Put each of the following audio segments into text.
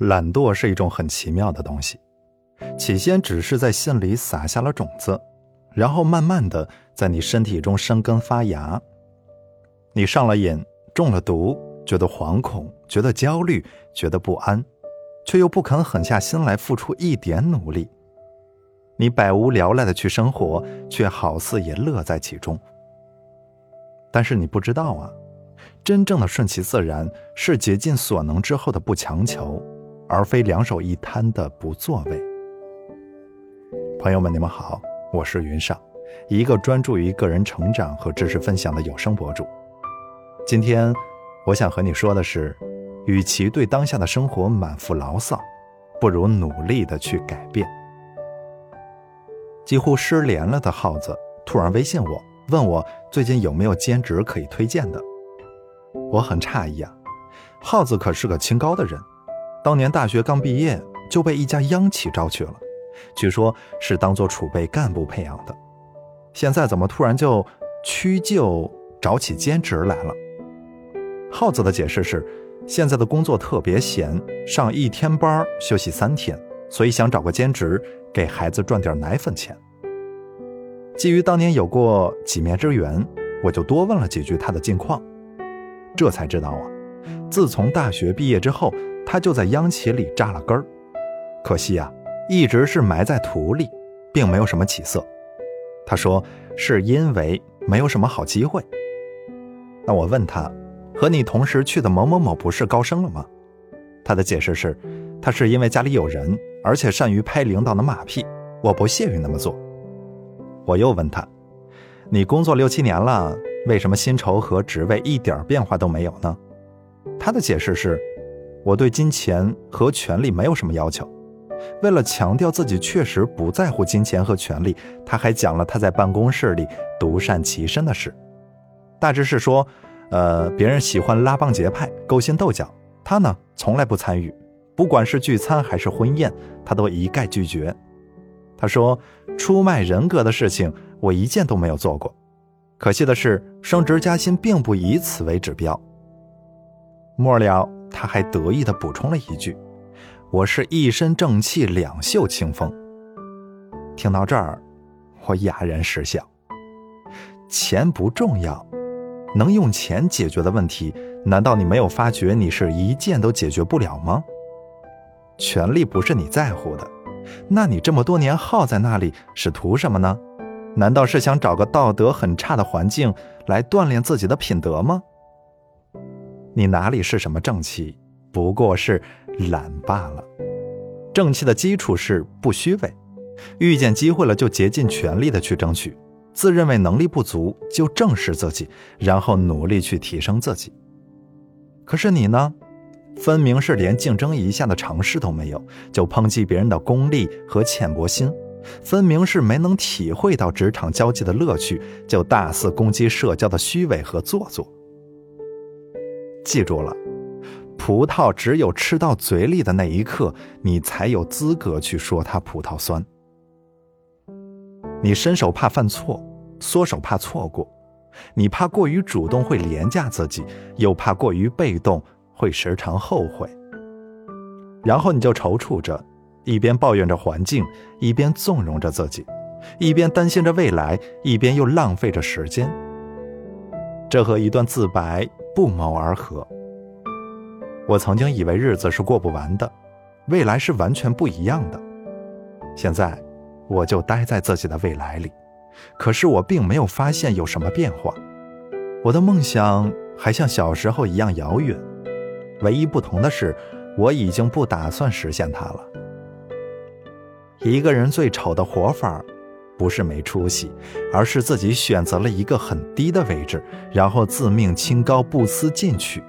懒惰是一种很奇妙的东西，起先只是在心里撒下了种子，然后慢慢的在你身体中生根发芽。你上了瘾，中了毒，觉得惶恐，觉得焦虑，觉得不安，却又不肯狠下心来付出一点努力。你百无聊赖的去生活，却好似也乐在其中。但是你不知道啊，真正的顺其自然是竭尽所能之后的不强求。而非两手一摊的不作为。朋友们，你们好，我是云上，一个专注于个人成长和知识分享的有声博主。今天，我想和你说的是，与其对当下的生活满腹牢骚，不如努力的去改变。几乎失联了的耗子突然微信我，问我最近有没有兼职可以推荐的。我很诧异啊，耗子可是个清高的人。当年大学刚毕业就被一家央企招去了，据说是当做储备干部培养的。现在怎么突然就屈就找起兼职来了？耗子的解释是，现在的工作特别闲，上一天班休息三天，所以想找个兼职给孩子赚点奶粉钱。基于当年有过几面之缘，我就多问了几句他的近况，这才知道啊，自从大学毕业之后。他就在央企里扎了根儿，可惜啊，一直是埋在土里，并没有什么起色。他说是因为没有什么好机会。那我问他，和你同时去的某某某不是高升了吗？他的解释是，他是因为家里有人，而且善于拍领导的马屁，我不屑于那么做。我又问他，你工作六七年了，为什么薪酬和职位一点变化都没有呢？他的解释是。我对金钱和权力没有什么要求。为了强调自己确实不在乎金钱和权力，他还讲了他在办公室里独善其身的事。大致是说，呃，别人喜欢拉帮结派、勾心斗角，他呢从来不参与。不管是聚餐还是婚宴，他都一概拒绝。他说，出卖人格的事情我一件都没有做过。可惜的是，升职加薪并不以此为指标。末了。他还得意地补充了一句：“我是一身正气，两袖清风。”听到这儿，我哑然失笑。钱不重要，能用钱解决的问题，难道你没有发觉你是一件都解决不了吗？权力不是你在乎的，那你这么多年耗在那里是图什么呢？难道是想找个道德很差的环境来锻炼自己的品德吗？你哪里是什么正气，不过是懒罢了。正气的基础是不虚伪，遇见机会了就竭尽全力的去争取，自认为能力不足就正视自己，然后努力去提升自己。可是你呢，分明是连竞争一下的尝试都没有，就抨击别人的功利和浅薄心；分明是没能体会到职场交际的乐趣，就大肆攻击社交的虚伪和做作。记住了，葡萄只有吃到嘴里的那一刻，你才有资格去说它葡萄酸。你伸手怕犯错，缩手怕错过，你怕过于主动会廉价自己，又怕过于被动会时常后悔。然后你就踌躇着，一边抱怨着环境，一边纵容着自己，一边担心着未来，一边又浪费着时间。这和一段自白。不谋而合。我曾经以为日子是过不完的，未来是完全不一样的。现在，我就待在自己的未来里，可是我并没有发现有什么变化。我的梦想还像小时候一样遥远，唯一不同的是，我已经不打算实现它了。一个人最丑的活法。不是没出息，而是自己选择了一个很低的位置，然后自命清高，不思进取。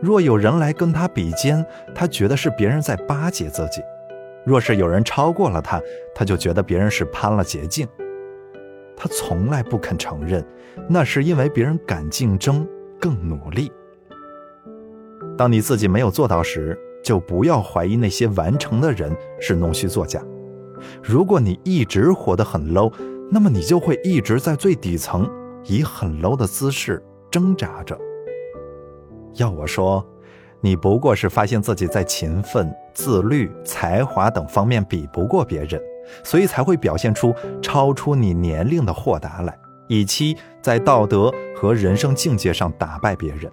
若有人来跟他比肩，他觉得是别人在巴结自己；若是有人超过了他，他就觉得别人是攀了捷径。他从来不肯承认，那是因为别人敢竞争，更努力。当你自己没有做到时，就不要怀疑那些完成的人是弄虚作假。如果你一直活得很 low，那么你就会一直在最底层，以很 low 的姿势挣扎着。要我说，你不过是发现自己在勤奋、自律、才华等方面比不过别人，所以才会表现出超出你年龄的豁达来，以期在道德和人生境界上打败别人。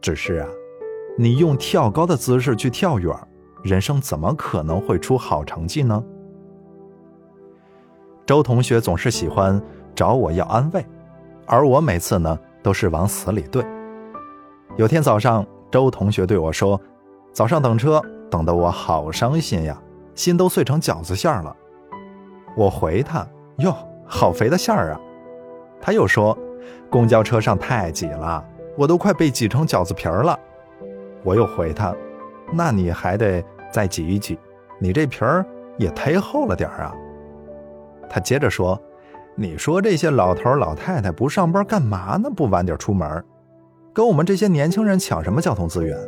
只是啊，你用跳高的姿势去跳远，人生怎么可能会出好成绩呢？周同学总是喜欢找我要安慰，而我每次呢都是往死里对。有天早上，周同学对我说：“早上等车等得我好伤心呀，心都碎成饺子馅了。”我回他：“哟，好肥的馅儿啊！”他又说：“公交车上太挤了，我都快被挤成饺子皮儿了。”我又回他：“那你还得再挤一挤，你这皮儿也忒厚了点儿啊。”他接着说：“你说这些老头老太太不上班干嘛呢？不晚点出门？”跟我们这些年轻人抢什么交通资源？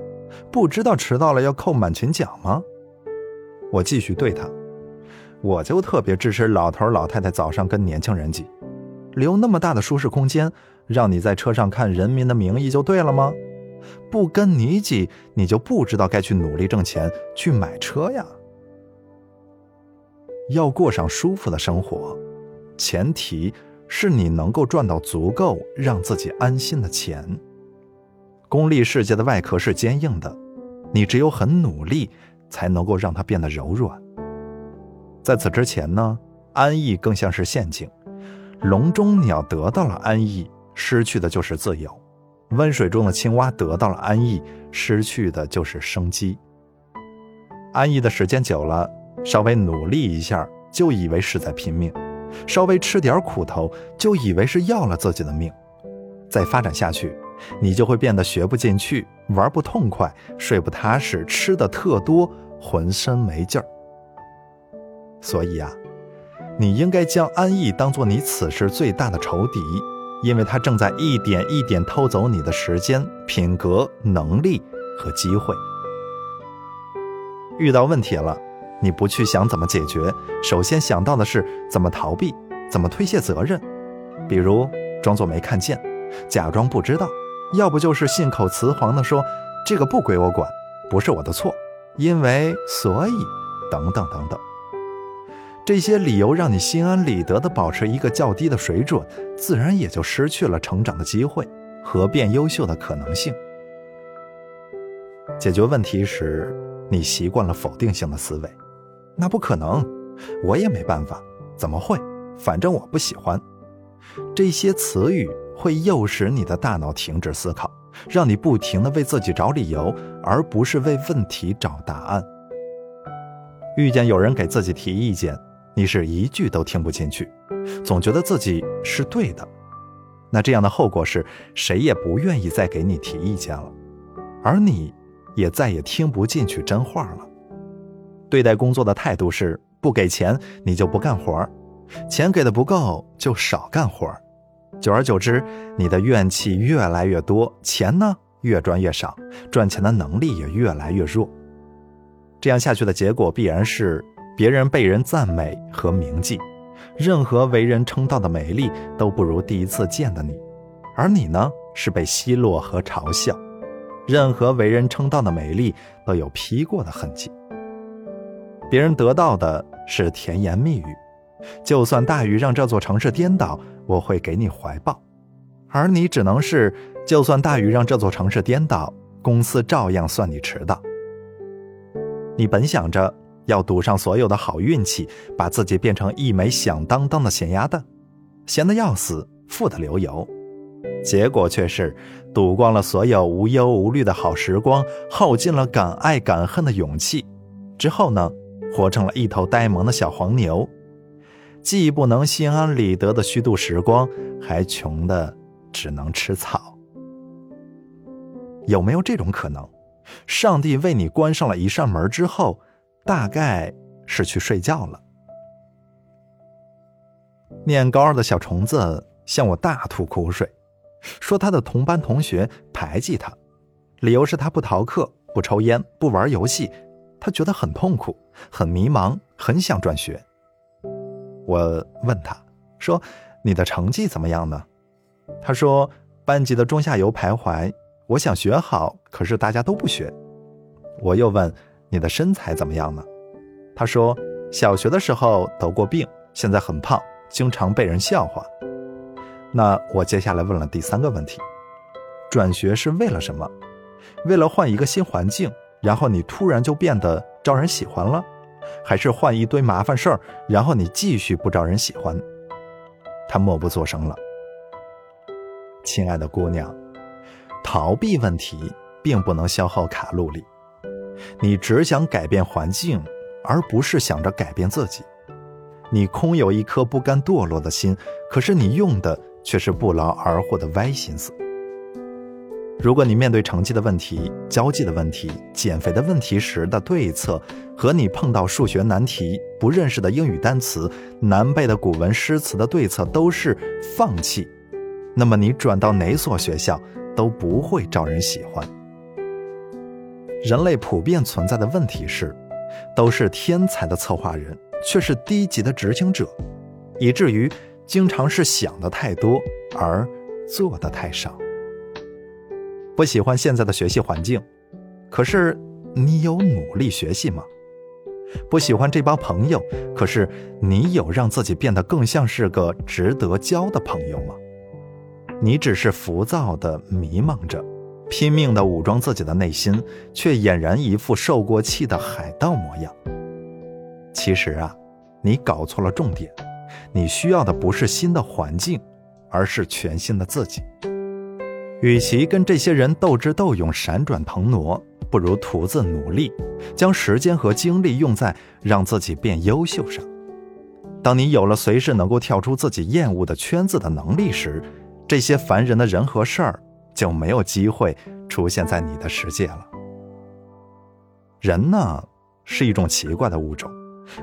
不知道迟到了要扣满勤奖吗？我继续对他，我就特别支持老头老太太早上跟年轻人挤，留那么大的舒适空间，让你在车上看《人民的名义》就对了吗？不跟你挤，你就不知道该去努力挣钱去买车呀。要过上舒服的生活，前提是你能够赚到足够让自己安心的钱。功利世界的外壳是坚硬的，你只有很努力，才能够让它变得柔软。在此之前呢，安逸更像是陷阱，笼中鸟得到了安逸，失去的就是自由；温水中的青蛙得到了安逸，失去的就是生机。安逸的时间久了，稍微努力一下，就以为是在拼命；稍微吃点苦头，就以为是要了自己的命。再发展下去。你就会变得学不进去，玩不痛快，睡不踏实，吃的特多，浑身没劲儿。所以啊，你应该将安逸当做你此时最大的仇敌，因为他正在一点一点偷走你的时间、品格、能力和机会。遇到问题了，你不去想怎么解决，首先想到的是怎么逃避，怎么推卸责任，比如装作没看见，假装不知道。要不就是信口雌黄的说，这个不归我管，不是我的错，因为所以等等等等，这些理由让你心安理得的保持一个较低的水准，自然也就失去了成长的机会和变优秀的可能性。解决问题时，你习惯了否定性的思维，那不可能，我也没办法，怎么会？反正我不喜欢这些词语。会诱使你的大脑停止思考，让你不停的为自己找理由，而不是为问题找答案。遇见有人给自己提意见，你是一句都听不进去，总觉得自己是对的。那这样的后果是，谁也不愿意再给你提意见了，而你也再也听不进去真话了。对待工作的态度是，不给钱你就不干活钱给的不够就少干活久而久之，你的怨气越来越多，钱呢越赚越少，赚钱的能力也越来越弱。这样下去的结果必然是别人被人赞美和铭记，任何为人称道的美丽都不如第一次见的你，而你呢是被奚落和嘲笑，任何为人称道的美丽都有劈过的痕迹。别人得到的是甜言蜜语。就算大雨让这座城市颠倒，我会给你怀抱；而你只能是，就算大雨让这座城市颠倒，公司照样算你迟到。你本想着要赌上所有的好运气，把自己变成一枚响当当的咸鸭蛋，咸的要死，富的流油，结果却是赌光了所有无忧无虑的好时光，耗尽了敢爱敢恨的勇气，之后呢，活成了一头呆萌的小黄牛。既不能心安理得的虚度时光，还穷的只能吃草。有没有这种可能？上帝为你关上了一扇门之后，大概是去睡觉了。念高二的小虫子向我大吐苦水，说他的同班同学排挤他，理由是他不逃课、不抽烟、不玩游戏，他觉得很痛苦、很迷茫、很想转学。我问他，说：“你的成绩怎么样呢？”他说：“班级的中下游徘徊，我想学好，可是大家都不学。我又问你的身材怎么样呢？他说小学的时候得过病，现在很胖，经常被人笑话。那我接下来问了第三个问题：转学是为了什么？为了换一个新环境，然后你突然就变得招人喜欢了，还是换一堆麻烦事儿，然后你继续不招人喜欢？他默不作声了。亲爱的姑娘，逃避问题并不能消耗卡路里。你只想改变环境，而不是想着改变自己。你空有一颗不甘堕落的心，可是你用的却是不劳而获的歪心思。如果你面对成绩的问题、交际的问题、减肥的问题时的对策，和你碰到数学难题、不认识的英语单词、难背的古文诗词的对策都是放弃，那么你转到哪所学校都不会招人喜欢。人类普遍存在的问题是，都是天才的策划人，却是低级的执行者，以至于经常是想的太多而做的太少。不喜欢现在的学习环境，可是你有努力学习吗？不喜欢这帮朋友，可是你有让自己变得更像是个值得交的朋友吗？你只是浮躁的迷茫着，拼命的武装自己的内心，却俨然一副受过气的海盗模样。其实啊，你搞错了重点，你需要的不是新的环境，而是全新的自己。与其跟这些人斗智斗勇、闪转腾挪，不如徒自努力，将时间和精力用在让自己变优秀上。当你有了随时能够跳出自己厌恶的圈子的能力时，这些烦人的人和事儿就没有机会出现在你的世界了。人呢，是一种奇怪的物种，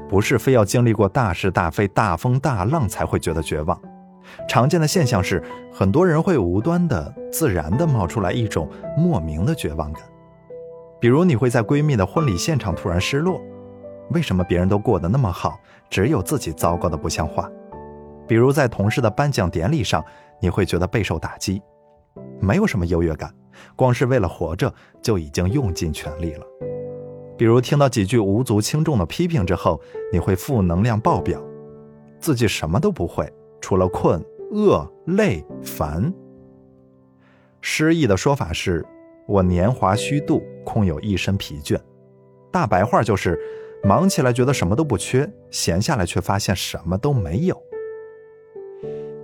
不是非要经历过大是大非、大风大浪才会觉得绝望。常见的现象是，很多人会无端的、自然的冒出来一种莫名的绝望感。比如，你会在闺蜜的婚礼现场突然失落，为什么别人都过得那么好，只有自己糟糕的不像话？比如，在同事的颁奖典礼上，你会觉得备受打击，没有什么优越感，光是为了活着就已经用尽全力了。比如，听到几句无足轻重的批评之后，你会负能量爆表，自己什么都不会。除了困、饿、累、烦，诗意的说法是：我年华虚度，空有一身疲倦。大白话就是：忙起来觉得什么都不缺，闲下来却发现什么都没有。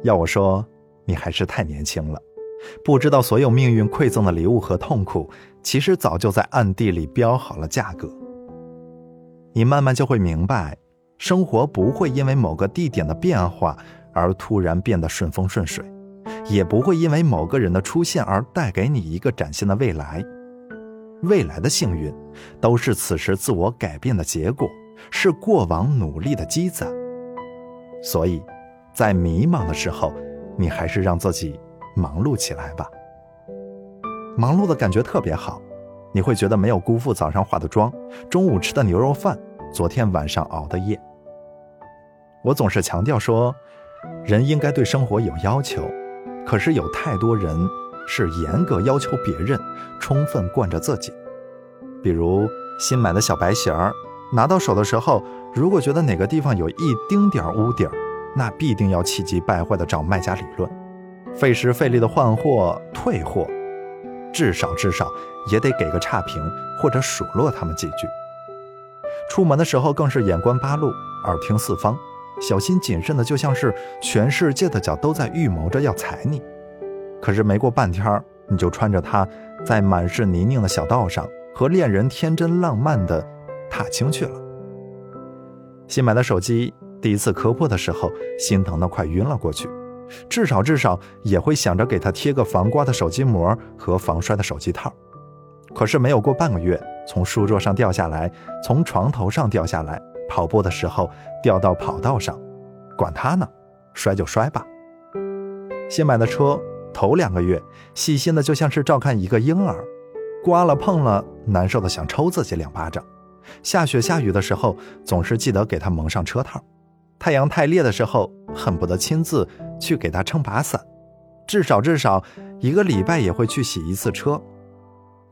要我说，你还是太年轻了，不知道所有命运馈赠的礼物和痛苦，其实早就在暗地里标好了价格。你慢慢就会明白，生活不会因为某个地点的变化。而突然变得顺风顺水，也不会因为某个人的出现而带给你一个崭新的未来。未来的幸运，都是此时自我改变的结果，是过往努力的积攒。所以，在迷茫的时候，你还是让自己忙碌起来吧。忙碌的感觉特别好，你会觉得没有辜负早上化的妆，中午吃的牛肉饭，昨天晚上熬的夜。我总是强调说。人应该对生活有要求，可是有太多人是严格要求别人，充分惯着自己。比如新买的小白鞋儿，拿到手的时候，如果觉得哪个地方有一丁点儿污点儿，那必定要气急败坏的找卖家理论，费时费力的换货退货，至少至少也得给个差评或者数落他们几句。出门的时候更是眼观八路，耳听四方。小心谨慎的，就像是全世界的脚都在预谋着要踩你。可是没过半天儿你就穿着它，在满是泥泞的小道上，和恋人天真浪漫的踏青去了。新买的手机第一次磕破的时候，心疼的快晕了过去，至少至少也会想着给他贴个防刮的手机膜和防摔的手机套。可是没有过半个月，从书桌上掉下来，从床头上掉下来。跑步的时候掉到跑道上，管他呢，摔就摔吧。新买的车头两个月细心的就像是照看一个婴儿，刮了碰了难受的想抽自己两巴掌。下雪下雨的时候总是记得给他蒙上车套，太阳太烈的时候恨不得亲自去给他撑把伞。至少至少一个礼拜也会去洗一次车。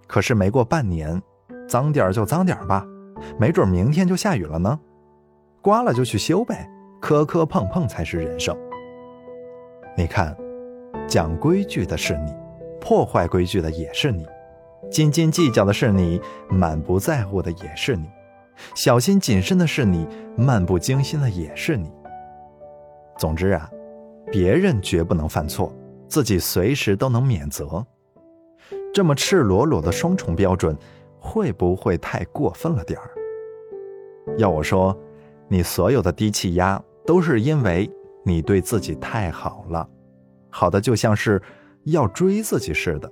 可是没过半年，脏点就脏点吧，没准明天就下雨了呢。刮了就去修呗，磕磕碰碰才是人生。你看，讲规矩的是你，破坏规矩的也是你，斤斤计较的是你，满不在乎的也是你，小心谨慎的是你，漫不经心的也是你。总之啊，别人绝不能犯错，自己随时都能免责。这么赤裸裸的双重标准，会不会太过分了点儿？要我说。你所有的低气压都是因为你对自己太好了，好的就像是要追自己似的，